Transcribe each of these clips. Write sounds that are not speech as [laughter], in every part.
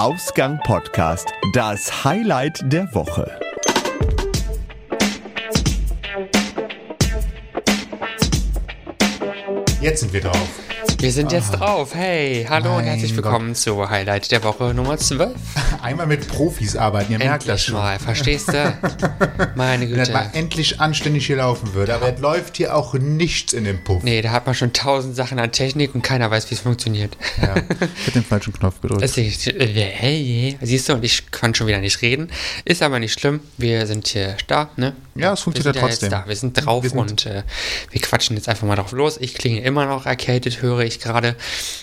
Ausgang Podcast, das Highlight der Woche. Jetzt sind wir drauf. Wir sind jetzt drauf. Hey, hallo und Mein herzlich willkommen zu Highlight der Woche Nummer 12. [laughs] Einmal mit Profis arbeiten, ihr merkt das Endlich schon. mal, verstehst du? [laughs] Meine Wenn das Güte. mal endlich anständig hier laufen würde. Aber es läuft hier auch nichts in dem Puff. Nee, da hat man schon tausend Sachen an Technik und keiner weiß, wie es funktioniert. Ja. Ich hab den [laughs] falschen Knopf gedrückt. Äh, siehst du, und ich kann schon wieder nicht reden. Ist aber nicht schlimm. Wir sind hier da, ne? Ja, es Wir funktioniert sind ja trotzdem. da. Wir sind drauf Wir sind- und äh, wir quatschen jetzt einfach mal drauf los. Ich klinge immer noch erkältet, höre ich gerade.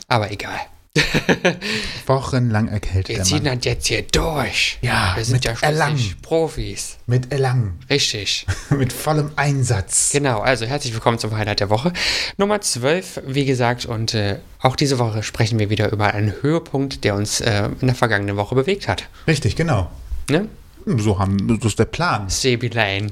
Aber egal. [laughs] Wochenlang erkältet. Wir ziehen das jetzt hier durch. Ja, wir sind ja schließlich Profis. Mit Elang. Richtig. [laughs] mit vollem Einsatz. Genau, also herzlich willkommen zum Highlight der Woche. Nummer 12, wie gesagt, und äh, auch diese Woche sprechen wir wieder über einen Höhepunkt, der uns äh, in der vergangenen Woche bewegt hat. Richtig, genau. Ne? So haben, das ist der Plan. Sebi Lane.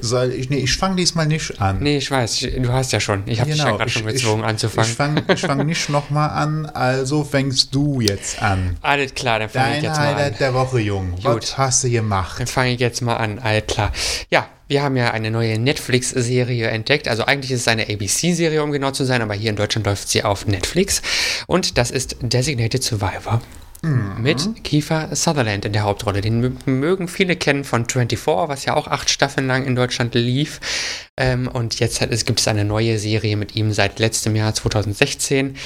Soll ich, nee, ich fange diesmal nicht an. Nee, ich weiß, ich, du hast ja schon. Ich habe dich ja gerade schon gezwungen anzufangen. Ich fange fang nicht nochmal an, also fängst du jetzt an. Alles klar, dann fange ich jetzt mal an. Highlight der Woche, Jung. Gut. Was hast du gemacht? Dann fange ich jetzt mal an, alles klar. Ja, wir haben ja eine neue Netflix-Serie entdeckt. Also eigentlich ist es eine ABC-Serie, um genau zu sein, aber hier in Deutschland läuft sie auf Netflix. Und das ist Designated Survivor. Mit Kiefer Sutherland in der Hauptrolle. Den mö- mögen viele kennen von 24, was ja auch acht Staffeln lang in Deutschland lief. Ähm, und jetzt gibt es eine neue Serie mit ihm seit letztem Jahr 2016,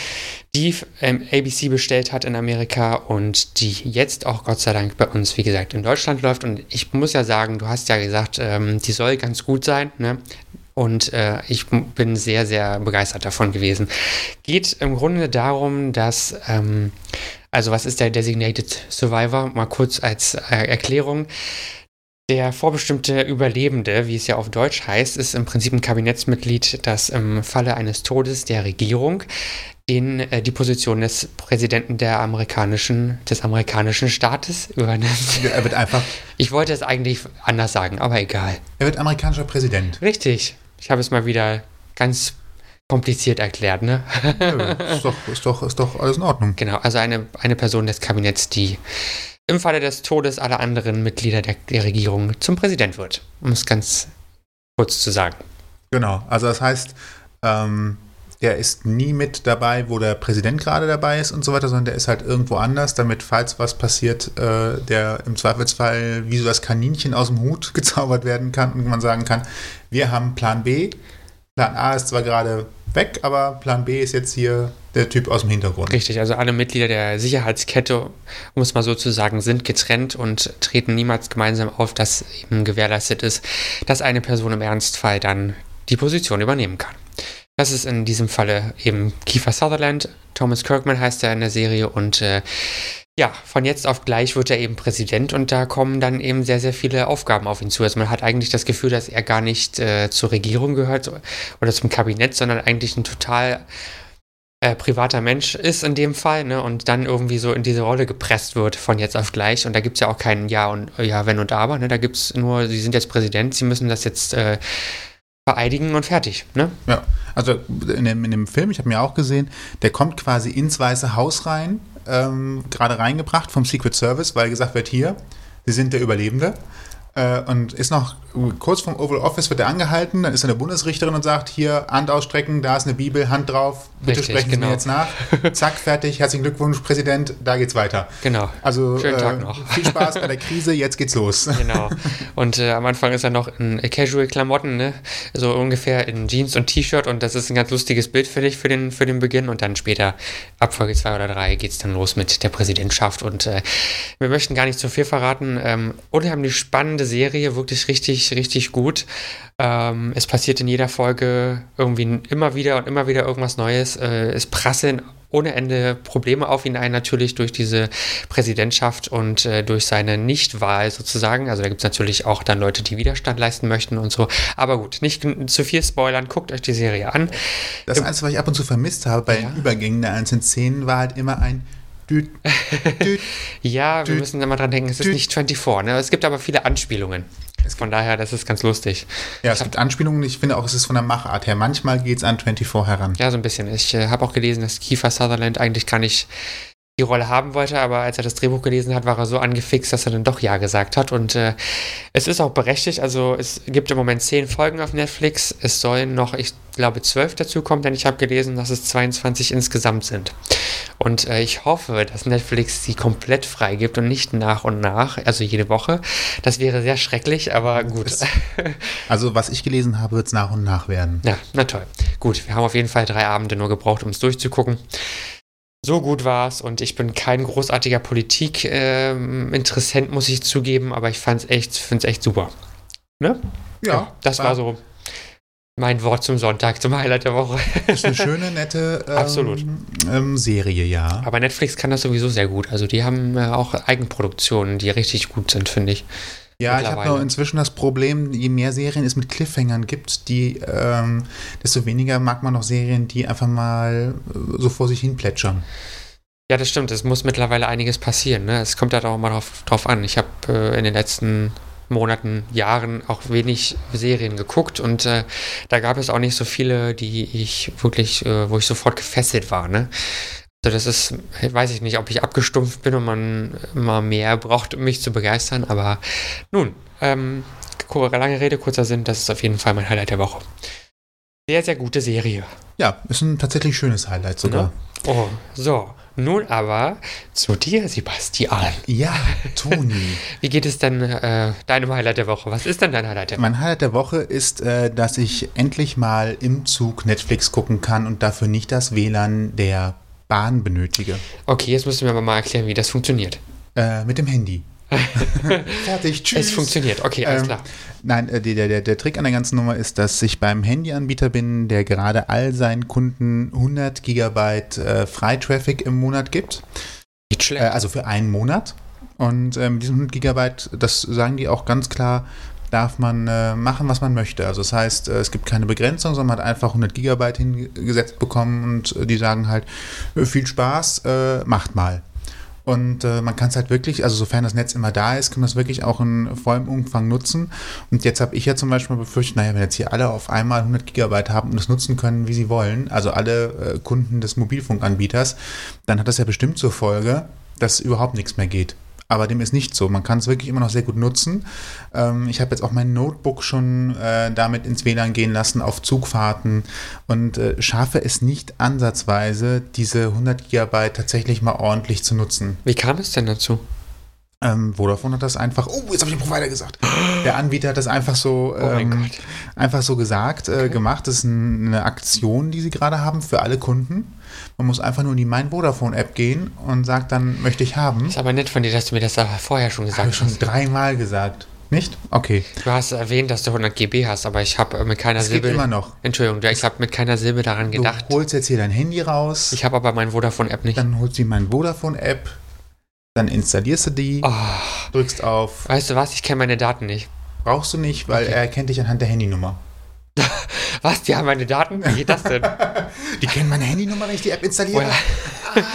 die ähm, ABC bestellt hat in Amerika und die jetzt auch Gott sei Dank bei uns, wie gesagt, in Deutschland läuft. Und ich muss ja sagen, du hast ja gesagt, ähm, die soll ganz gut sein. Ne? Und äh, ich bin sehr, sehr begeistert davon gewesen. Geht im Grunde darum, dass, ähm, also was ist der Designated Survivor? Mal kurz als äh, Erklärung. Der vorbestimmte Überlebende, wie es ja auf Deutsch heißt, ist im Prinzip ein Kabinettsmitglied, das im Falle eines Todes der Regierung den, äh, die Position des Präsidenten der amerikanischen, des amerikanischen Staates übernimmt. Er wird einfach, [laughs] Ich wollte es eigentlich anders sagen, aber egal. er wird amerikanischer Präsident. Richtig. Ich habe es mal wieder ganz kompliziert erklärt, ne? Ja, ist, doch, ist, doch, ist doch alles in Ordnung. genau, also eine, eine Person des Kabinetts, die im Falle des Todes aller anderen Mitglieder der, der Regierung zum Präsident wird. Um es ganz kurz zu sagen. Genau. Also das heißt, ähm, der ist nie mit dabei, wo der Präsident gerade dabei ist und so weiter, sondern der ist halt irgendwo anders, damit, falls was passiert, äh, der im Zweifelsfall wie so das Kaninchen aus dem Hut [laughs] gezaubert werden kann und man sagen kann, wir haben Plan B. Plan A ist zwar gerade weg, aber Plan B ist jetzt hier der Typ aus dem Hintergrund. Richtig, also alle Mitglieder der Sicherheitskette, um es mal so zu sagen, sind getrennt und treten niemals gemeinsam auf, dass eben gewährleistet ist, dass eine Person im Ernstfall dann die Position übernehmen kann. Das ist in diesem Falle eben Kiefer Sutherland, Thomas Kirkman heißt er in der Serie und äh, ja, von jetzt auf gleich wird er eben Präsident und da kommen dann eben sehr, sehr viele Aufgaben auf ihn zu. Also man hat eigentlich das Gefühl, dass er gar nicht äh, zur Regierung gehört oder zum Kabinett, sondern eigentlich ein total äh, privater Mensch ist in dem Fall, ne, und dann irgendwie so in diese Rolle gepresst wird von jetzt auf gleich. Und da gibt es ja auch kein Ja und Ja, wenn und aber, ne? Da gibt es nur, sie sind jetzt Präsident, sie müssen das jetzt äh, vereidigen und fertig, ne? Ja, also in dem, in dem Film, ich habe mir auch gesehen, der kommt quasi ins Weiße Haus rein, ähm, gerade reingebracht vom Secret Service, weil gesagt wird, hier, Sie sind der Überlebende. Äh, und ist noch kurz vom Oval Office wird er angehalten, dann ist eine Bundesrichterin und sagt, hier, Hand ausstrecken, da ist eine Bibel, Hand drauf, bitte Richtig, sprechen Sie genau. mir jetzt nach. [laughs] Zack, fertig, herzlichen Glückwunsch, Präsident, da geht's weiter. Genau. Also Schönen äh, Tag noch. viel Spaß bei der Krise, jetzt geht's los. [laughs] Genau. Und äh, am Anfang ist er noch in Casual-Klamotten, ne? So ungefähr in Jeans und T-Shirt und das ist ein ganz lustiges Bild für dich für den, für den Beginn. Und dann später, ab Folge 2 oder 3, geht es dann los mit der Präsidentschaft. Und äh, wir möchten gar nicht zu viel verraten. Ähm, unheimlich spannende Serie, wirklich richtig, richtig gut. Ähm, es passiert in jeder Folge irgendwie immer wieder und immer wieder irgendwas Neues. Äh, es prasseln ohne Ende Probleme auf ihn ein, natürlich durch diese Präsidentschaft und äh, durch seine Nichtwahl sozusagen. Also da gibt es natürlich auch dann Leute, die Widerstand leisten möchten und so. Aber gut, nicht zu viel spoilern, guckt euch die Serie an. Das Einzige, was ich ab und zu vermisst habe bei den Übergängen der einzelnen Szenen, war halt immer ein Düt, Düt. [laughs] Ja, wir Dü- müssen immer dran denken, es ist nicht 24. Ne? Es gibt aber viele Anspielungen. Von daher, das ist ganz lustig. Ja, es gibt Anspielungen, ich finde auch, es ist von der Machart her. Manchmal geht es an 24 heran. Ja, so ein bisschen. Ich äh, habe auch gelesen, dass Kiefer Sutherland eigentlich gar nicht die Rolle haben wollte, aber als er das Drehbuch gelesen hat, war er so angefixt, dass er dann doch Ja gesagt hat. Und äh, es ist auch berechtigt. Also es gibt im Moment zehn Folgen auf Netflix. Es sollen noch, ich glaube, zwölf dazukommen, denn ich habe gelesen, dass es 22 insgesamt sind. Und äh, ich hoffe, dass Netflix sie komplett freigibt und nicht nach und nach, also jede Woche. Das wäre sehr schrecklich, aber gut. Also was ich gelesen habe, wird es nach und nach werden. Ja, na toll. Gut, wir haben auf jeden Fall drei Abende nur gebraucht, um es durchzugucken so gut war es und ich bin kein großartiger Politik-Interessent, ähm, muss ich zugeben, aber ich fand's echt, echt super. Ne? Ja. ja das war, war so mein Wort zum Sonntag, zum Highlight der Woche. ist eine schöne, nette [laughs] ähm, Absolut. Ähm, Serie, ja. Aber Netflix kann das sowieso sehr gut. Also die haben äh, auch Eigenproduktionen, die richtig gut sind, finde ich. Ja, ich habe nur inzwischen das Problem, je mehr Serien es mit Cliffhangern gibt, die, ähm, desto weniger mag man noch Serien, die einfach mal äh, so vor sich hin plätschern. Ja, das stimmt. Es muss mittlerweile einiges passieren. Ne? Es kommt halt auch mal drauf, drauf an. Ich habe äh, in den letzten Monaten, Jahren auch wenig Serien geguckt und äh, da gab es auch nicht so viele, die ich wirklich, äh, wo ich sofort gefesselt war. Ne? Also das ist, weiß ich nicht, ob ich abgestumpft bin und man immer mehr braucht, um mich zu begeistern, aber nun, ähm, lange Rede, kurzer Sinn, das ist auf jeden Fall mein Highlight der Woche. Sehr, sehr gute Serie. Ja, ist ein tatsächlich schönes Highlight sogar. Ne? Oh, so. Nun aber zu dir, Sebastian. Ja, Toni. [laughs] Wie geht es denn äh, deinem Highlight der Woche? Was ist denn dein Highlight der Woche? Mein Highlight der Woche ist, äh, dass ich endlich mal im Zug Netflix gucken kann und dafür nicht das WLAN der Bahn benötige. Okay, jetzt müssen wir aber mal erklären, wie das funktioniert. Äh, mit dem Handy. [laughs] Fertig, tschüss. Es funktioniert, okay, alles ähm, klar. Nein, äh, der, der, der Trick an der ganzen Nummer ist, dass ich beim Handyanbieter bin, der gerade all seinen Kunden 100 Gigabyte äh, Freitraffic im Monat gibt. Nicht schlecht. Äh, also für einen Monat. Und äh, mit diesen 100 Gigabyte, das sagen die auch ganz klar, darf man äh, machen, was man möchte. Also das heißt, äh, es gibt keine Begrenzung, sondern man hat einfach 100 Gigabyte hingesetzt bekommen und äh, die sagen halt, äh, viel Spaß, äh, macht mal. Und äh, man kann es halt wirklich, also sofern das Netz immer da ist, kann man es wirklich auch in vollem Umfang nutzen. Und jetzt habe ich ja zum Beispiel befürchtet, naja, wenn jetzt hier alle auf einmal 100 Gigabyte haben und das nutzen können, wie sie wollen, also alle Kunden des Mobilfunkanbieters, dann hat das ja bestimmt zur Folge, dass überhaupt nichts mehr geht. Aber dem ist nicht so. Man kann es wirklich immer noch sehr gut nutzen. Ähm, ich habe jetzt auch mein Notebook schon äh, damit ins WLAN gehen lassen auf Zugfahrten und äh, schaffe es nicht ansatzweise, diese 100 GB tatsächlich mal ordentlich zu nutzen. Wie kam es denn dazu? Ähm, Vodafone hat das einfach, oh, jetzt habe ich den Provider gesagt. Der Anbieter hat das einfach so, oh ähm, einfach so gesagt, äh, okay. gemacht. Das ist eine Aktion, die sie gerade haben für alle Kunden. Man muss einfach nur in die Mein Vodafone App gehen und sagt dann, möchte ich haben. Ist aber nett von dir, dass du mir das vorher schon gesagt hast. Habe ich schon dreimal gesagt. Nicht? Okay. Du hast erwähnt, dass du 100 GB hast, aber ich habe mit keiner das Silbe. immer noch. Entschuldigung, ich habe mit keiner Silbe daran gedacht. Du holst jetzt hier dein Handy raus. Ich habe aber mein Vodafone-App nicht. Dann holst du mein Vodafone-App, dann installierst du die, oh. drückst auf. Weißt du was? Ich kenne meine Daten nicht. Brauchst du nicht, weil okay. er erkennt dich anhand der Handynummer. [laughs] Was? Die haben meine Daten? Wie geht das denn? [laughs] die kennen meine Handynummer, wenn ich die App installiere. Woher, ah.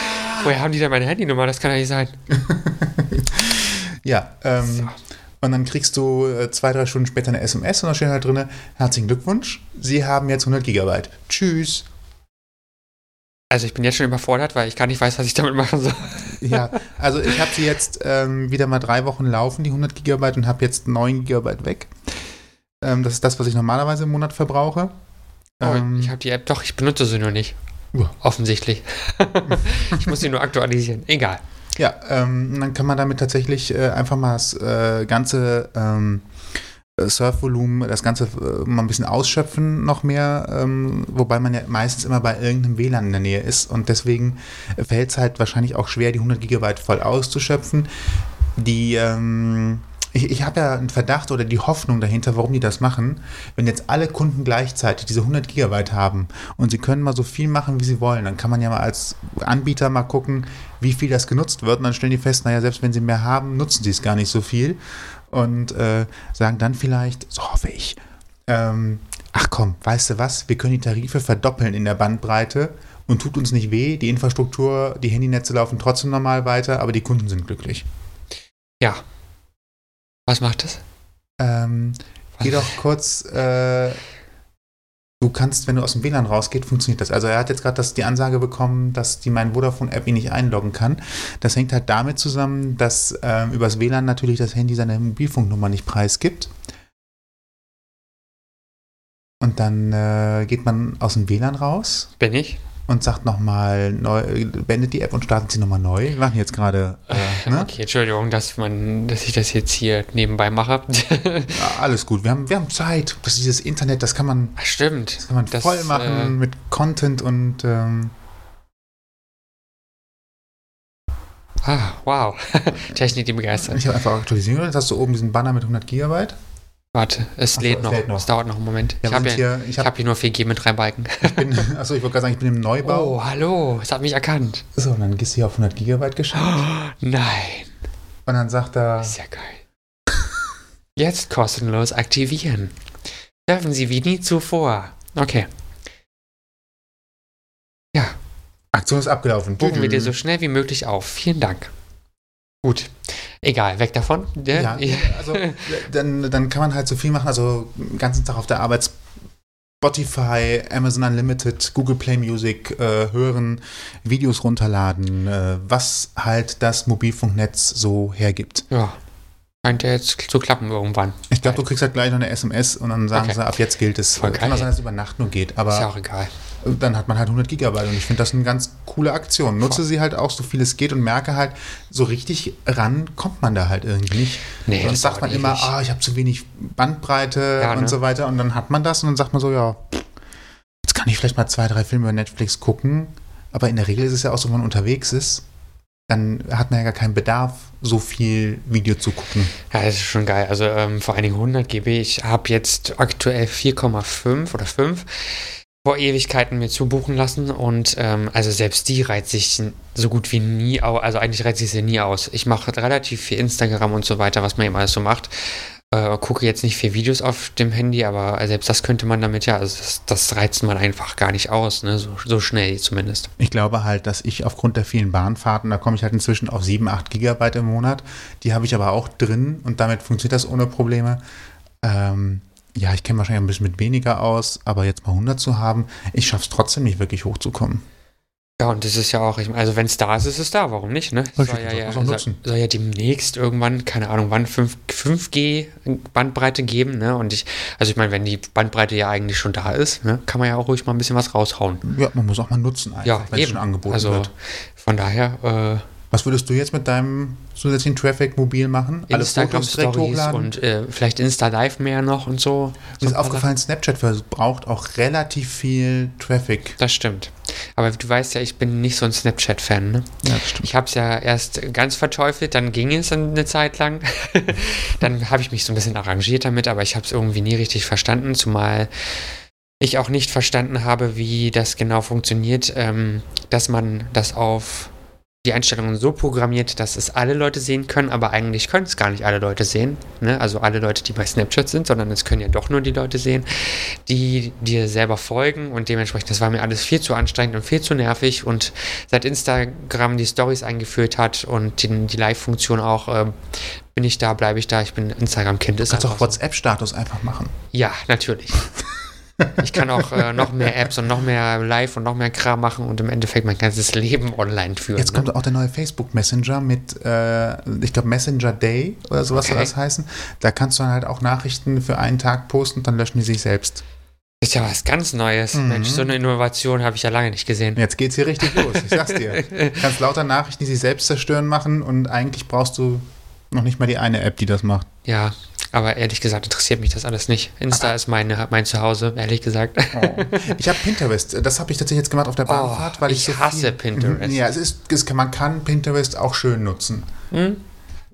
Woher haben die denn meine Handynummer? Das kann ja nicht sein. [laughs] ja, ähm, so. und dann kriegst du äh, zwei, drei Stunden später eine SMS und da steht halt drin, herzlichen Glückwunsch, Sie haben jetzt 100 Gigabyte. Tschüss. Also ich bin jetzt schon überfordert, weil ich gar nicht weiß, was ich damit machen soll. Ja, also ich habe sie jetzt ähm, wieder mal drei Wochen laufen, die 100 Gigabyte, und habe jetzt 9 Gigabyte weg. Ähm, das ist das, was ich normalerweise im Monat verbrauche. Oh, ähm, ich habe die App, doch, ich benutze sie nur nicht. Uh. Offensichtlich. [laughs] ich muss sie nur aktualisieren. Egal. Ja, ähm, dann kann man damit tatsächlich äh, einfach mal das äh, ganze ähm, Surfvolumen, das Ganze äh, mal ein bisschen ausschöpfen noch mehr, ähm, wobei man ja meistens immer bei irgendeinem WLAN in der Nähe ist und deswegen fällt es halt wahrscheinlich auch schwer, die 100 Gigabyte voll auszuschöpfen. Die ähm, ich, ich habe ja einen Verdacht oder die Hoffnung dahinter, warum die das machen. Wenn jetzt alle Kunden gleichzeitig diese 100 Gigabyte haben und sie können mal so viel machen, wie sie wollen, dann kann man ja mal als Anbieter mal gucken, wie viel das genutzt wird. Und dann stellen die fest, naja, selbst wenn sie mehr haben, nutzen sie es gar nicht so viel. Und äh, sagen dann vielleicht, so hoffe ich, ähm, ach komm, weißt du was, wir können die Tarife verdoppeln in der Bandbreite und tut uns nicht weh. Die Infrastruktur, die Handynetze laufen trotzdem normal weiter, aber die Kunden sind glücklich. Ja, was macht das? Ähm, geh doch kurz äh, du kannst, wenn du aus dem WLAN rausgehst, funktioniert das. Also er hat jetzt gerade die Ansage bekommen, dass die mein Vodafone-App ihn nicht einloggen kann. Das hängt halt damit zusammen, dass ähm, übers WLAN natürlich das Handy seine Mobilfunknummer nicht preisgibt. Und dann äh, geht man aus dem WLAN raus Bin ich? Und sagt nochmal, neu, beendet die App und startet sie nochmal neu. Wir machen jetzt gerade, äh, ne? Okay, Entschuldigung, dass, man, dass ich das jetzt hier nebenbei mache. Ja, alles gut. Wir haben, wir haben Zeit. Das ist dieses Internet, das kann man, Ach, Stimmt. das kann man Das, voll machen äh, mit Content und ähm, Ah, wow. [laughs] Technik, die begeistert. ich habe einfach aktualisiert. Jetzt hast du oben diesen Banner mit 100 Gigabyte. Warte, es so, lädt es noch. lädt noch. Es dauert noch einen Moment. Ja, ich habe hier, ich hab- hab hier nur 4G mit drei Balken. [laughs] bin, achso, ich wollte gerade sagen, ich bin im Neubau. Oh, hallo. Es hat mich erkannt. So, und dann gehst du hier auf 100 Gigabyte geschaltet. [gasps] Nein. Und dann sagt er, Ist ja geil. [laughs] Jetzt kostenlos aktivieren. Dürfen Sie wie nie zuvor. Okay. Ja, Aktion ist abgelaufen. buchen wir dir so schnell wie möglich auf. Vielen Dank. Gut. Egal, weg davon. [laughs] Ja, also dann, dann kann man halt so viel machen. Also den ganzen Tag auf der Arbeit Spotify, Amazon Unlimited, Google Play Music äh, hören, Videos runterladen, äh, was halt das Mobilfunknetz so hergibt. ja. Scheint ja jetzt zu klappen irgendwann. Ich glaube, du kriegst halt gleich noch eine SMS und dann sagen Okay. sie, ab jetzt gilt es. Voll Kann geil. sein, dass es über Nacht nur geht, aber Ist ja auch egal. dann hat man halt 100 Gigabyte und ich finde das eine ganz coole Aktion. Nutze Voll. sie halt auch so viel es geht und merke halt, so richtig ran kommt man da halt irgendwie nicht. Nee, Sonst sagt man immer, ah, ich habe zu wenig Bandbreite Ja, und ne? so weiter und dann hat man das und dann sagt man so, ja, jetzt kann ich vielleicht mal zwei, drei Filme über Netflix gucken, aber in der Regel ist es ja auch so, wenn man unterwegs ist, dann hat man ja gar keinen Bedarf, so viel Video zu gucken. Ja, das ist schon geil. Also ähm, vor Dingen 100 GB. Ich habe jetzt aktuell 4,5 oder 5 vor Ewigkeiten mir zubuchen lassen und ähm, also selbst die reizt sich so gut wie nie aus. Also eigentlich reizt sich sie nie aus. Ich mache relativ viel Instagram und so weiter, was man eben alles so macht. Äh, gucke jetzt nicht viel Videos auf dem Handy, aber selbst das könnte man damit ja, also das, das reizt man einfach gar nicht aus, ne? so, so schnell zumindest. Ich glaube halt, dass ich aufgrund der vielen Bahnfahrten, da komme ich halt inzwischen auf 7, 8 Gigabyte im Monat. Die habe ich aber auch drin und damit funktioniert das ohne Probleme. Ähm, ja, ich kenne wahrscheinlich ein bisschen mit weniger aus, aber jetzt mal 100 zu haben, ich schaffe es trotzdem nicht wirklich hochzukommen. Ja, und das ist ja auch, also wenn es da ist, ist es da, warum nicht, ne? Soll ja, ja, soll, soll ja demnächst irgendwann, keine Ahnung, wann 5, 5G Bandbreite geben, ne? Und ich, also ich meine, wenn die Bandbreite ja eigentlich schon da ist, ne, kann man ja auch ruhig mal ein bisschen was raushauen. Ja, man muss auch mal nutzen, einfach, Ja, wenn es eben. schon angeboten also wird. von daher, Was würdest du jetzt mit deinem zusätzlichen Traffic mobil machen? äh, Instagram Stories und äh, vielleicht Insta Live mehr noch und so. Mir ist aufgefallen, Snapchat verbraucht auch relativ viel Traffic. Das stimmt. Aber du weißt ja, ich bin nicht so ein Snapchat-Fan. Ne? Ja, stimmt. Ich habe es ja erst ganz verteufelt, dann ging es eine Zeit lang. [laughs] dann habe ich mich so ein bisschen arrangiert damit, aber ich habe es irgendwie nie richtig verstanden, zumal ich auch nicht verstanden habe, wie das genau funktioniert, ähm, dass man das auf die Einstellungen so programmiert, dass es alle Leute sehen können, aber eigentlich können es gar nicht alle Leute sehen. Ne? Also alle Leute, die bei Snapchat sind, sondern es können ja doch nur die Leute sehen, die dir selber folgen und dementsprechend, das war mir alles viel zu anstrengend und viel zu nervig und seit Instagram die Stories eingeführt hat und die, die Live-Funktion auch, ähm, bin ich da, bleibe ich da, ich bin Instagram-Kind. Du kannst auch. WhatsApp-Status einfach machen. Ja, natürlich. [laughs] Ich kann auch äh, noch mehr Apps und noch mehr Live und noch mehr Kram machen und im Endeffekt mein ganzes Leben online führen. Jetzt ne? kommt auch der neue Facebook Messenger mit, äh, ich glaube, Messenger Day oder sowas soll Okay. das heißen. Da kannst du dann halt auch Nachrichten für einen Tag posten und dann löschen die sich selbst. Das ist ja was ganz Neues. Mhm. Mensch, so eine Innovation habe ich ja lange nicht gesehen. Jetzt geht's hier richtig los, ich sag's dir. Du [laughs] kannst lauter Nachrichten, die sich selbst zerstören, machen und eigentlich brauchst du noch nicht mal die eine App, die das macht. Ja, aber ehrlich gesagt interessiert mich das alles nicht. Insta ist meine, mein Zuhause, ehrlich gesagt. Ich habe Pinterest, das habe ich tatsächlich jetzt gemacht auf der Bahnfahrt, weil ich, Oh, ich so hasse Pinterest. Ja, es ist, es kann, man kann Pinterest auch schön nutzen. Hm?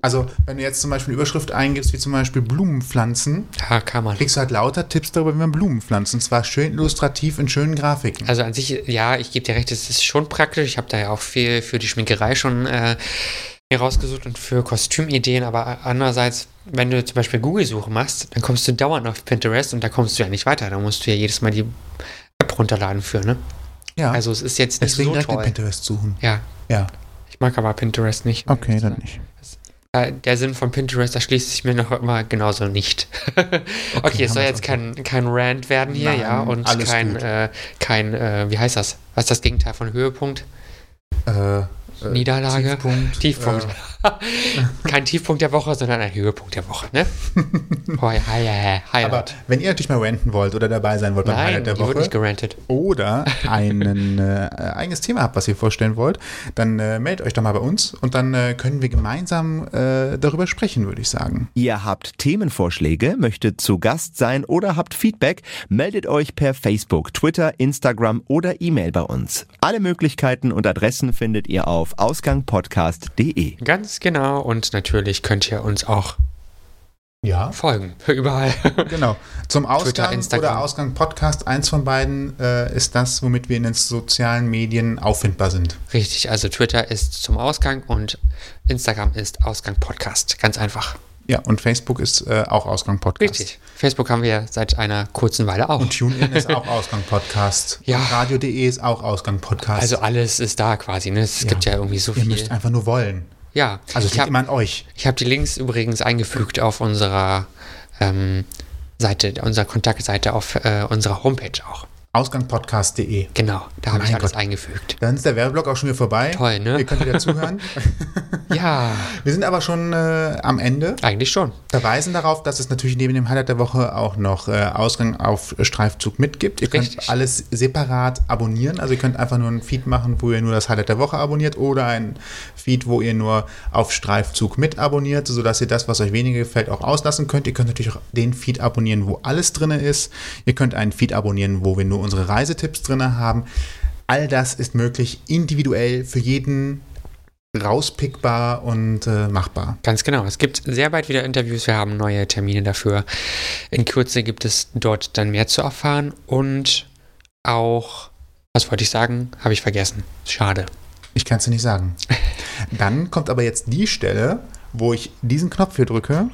Also, wenn du jetzt zum Beispiel eine Überschrift eingibst, wie zum Beispiel Blumenpflanzen, Ja, kann man. kriegst du halt lauter Tipps darüber, wie man Blumen pflanzt. Und zwar schön illustrativ in schönen Grafiken. Also an sich, ja, ich gebe dir recht, es ist schon praktisch. Ich habe da ja auch viel für die Schminkerei schon äh, mir rausgesucht und für Kostümideen, aber andererseits, wenn du zum Beispiel Google-Suche machst, dann kommst du dauernd auf Pinterest und da kommst du ja nicht weiter. Da musst du ja jedes Mal die App runterladen für, ne? ja, Also es ist jetzt nicht deswegen so direkt toll. Pinterest suchen. Ja, Ja, ich mag aber Pinterest nicht. okay, dann nicht. Äh, Der Sinn von Pinterest erschließt sich mir noch immer genauso nicht. [laughs] okay, es haben soll jetzt kein, kein Rant werden hier, Nein, ja, und kein, äh, kein äh, wie heißt das? Was ist das Gegenteil von Höhepunkt? Äh, Niederlage? Tiefpunkt. Tiefpunkt. [laughs] Kein Tiefpunkt der Woche, sondern ein Höhepunkt der Woche, ne? [laughs] Hoi, hi, hi, hi, aber wenn ihr natürlich mal ranten wollt oder dabei sein wollt beim Nein, Highlight der wird Woche nicht gerantet. oder [laughs] ein äh, eigenes Thema habt, was ihr vorstellen wollt, dann äh, meldet euch doch mal bei uns und dann äh, können wir gemeinsam äh, darüber sprechen, würde ich sagen. Ihr habt Themenvorschläge, möchtet zu Gast sein oder habt Feedback, meldet euch per Facebook, Twitter, Instagram oder E-Mail bei uns. Alle Möglichkeiten und Adressen findet ihr auf ausgangpodcast.de. Ganz genau. Und natürlich könnt ihr uns auch Ja. folgen. [laughs] Überall. Genau. Zum Ausgang Instagram. oder Ausgang Podcast, eins von beiden äh, ist das, womit wir in den sozialen Medien auffindbar sind. Richtig, also Twitter ist zum Ausgang und Instagram ist Ausgang Podcast. Ganz einfach. Ja, und Facebook ist äh, auch Ausgang Podcast. Richtig. Facebook haben wir seit einer kurzen Weile auch. Und TuneIn ist auch [laughs] Ausgang Podcast. Ja. Radio.de ist auch Ausgang Podcast. Also alles ist da quasi. Ne? Es gibt ja irgendwie so Ihr viel. müsst einfach nur wollen. Ja, Also es ich liegt habe immer an euch. hab die Links übrigens eingefügt auf unserer ähm, Seite, unserer Kontaktseite auf äh, unserer Homepage auch. Ausgangpodcast.de. Genau, da habe ich alles Gott. eingefügt. Dann ist der Werbeblock auch schon wieder vorbei. Toll, ne? Ihr könnt wieder zuhören. [laughs] Ja, Wir sind aber schon äh, am Ende. eigentlich schon. Verweisen darauf, dass es natürlich neben dem Highlight der Woche auch noch äh, Ausgang auf Streifzug mitgibt. Ihr könnt Richtig. alles separat abonnieren. Also ihr könnt einfach nur einen Feed machen, wo ihr nur das Highlight der Woche abonniert oder ein Feed, wo ihr nur auf Streifzug mit abonniert, sodass ihr das, was euch weniger gefällt, auch auslassen könnt. Ihr könnt natürlich auch den Feed abonnieren, wo alles drin ist. Ihr könnt einen Feed abonnieren, wo wir nur unsere Reisetipps drin haben. All das ist möglich, individuell für jeden rauspickbar und äh, machbar. Ganz genau. Es gibt sehr bald wieder Interviews. Wir haben neue Termine dafür. In Kürze gibt es dort dann mehr zu erfahren und auch, was wollte ich sagen? Habe ich vergessen. Schade. Ich kann es dir nicht sagen. [laughs] Dann kommt aber jetzt die Stelle, wo ich diesen Knopf hier drücke.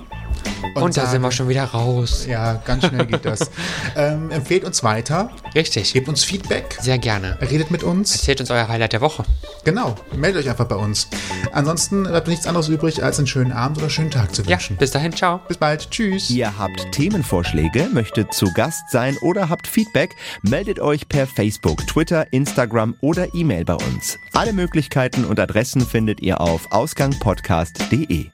Und, da sage- sind wir schon wieder raus. Ja, ganz schnell geht das. [laughs] ähm, empfehlt uns weiter, Richtig. gebt uns Feedback, Sehr gerne. redet mit uns. Erzählt uns euer Highlight der Woche. Genau, meldet euch einfach bei uns. Ansonsten bleibt nichts anderes übrig, als einen schönen Abend oder schönen Tag zu Ja, wünschen. bis dahin. Ciao. Bis bald. Tschüss. Ihr habt Themenvorschläge, möchtet zu Gast sein oder habt Feedback, meldet euch per Facebook, Twitter, Instagram oder E-Mail bei uns. Alle Möglichkeiten und Adressen findet ihr auf ausgangpodcast.de.